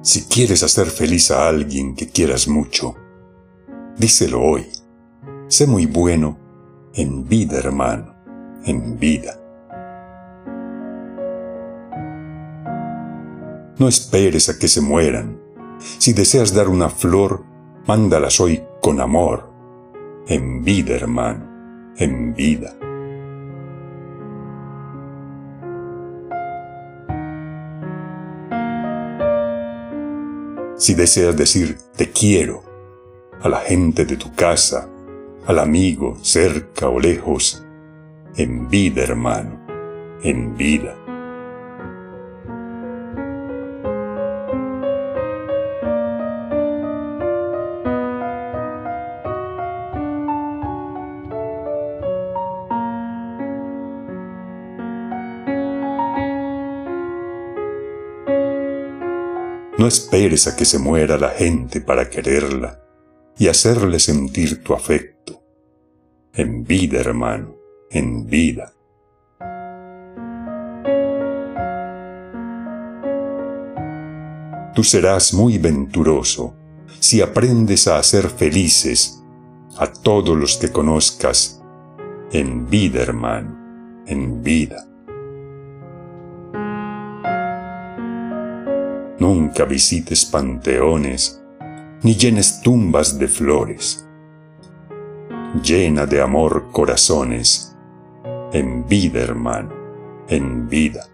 Si quieres hacer feliz a alguien que quieras mucho, díselo hoy. Sé muy bueno en vida, hermano, en vida. No esperes a que se mueran. Si deseas dar una flor, mándalas hoy con amor. En vida, hermano, en vida. Si deseas decir te quiero a la gente de tu casa, al amigo cerca o lejos, en vida hermano, en vida. No esperes a que se muera la gente para quererla y hacerle sentir tu afecto. En vida, hermano, en vida. Tú serás muy venturoso si aprendes a hacer felices a todos los que conozcas. En vida, hermano, en vida. Nunca visites panteones, ni llenes tumbas de flores. Llena de amor corazones, en vida hermano, en vida.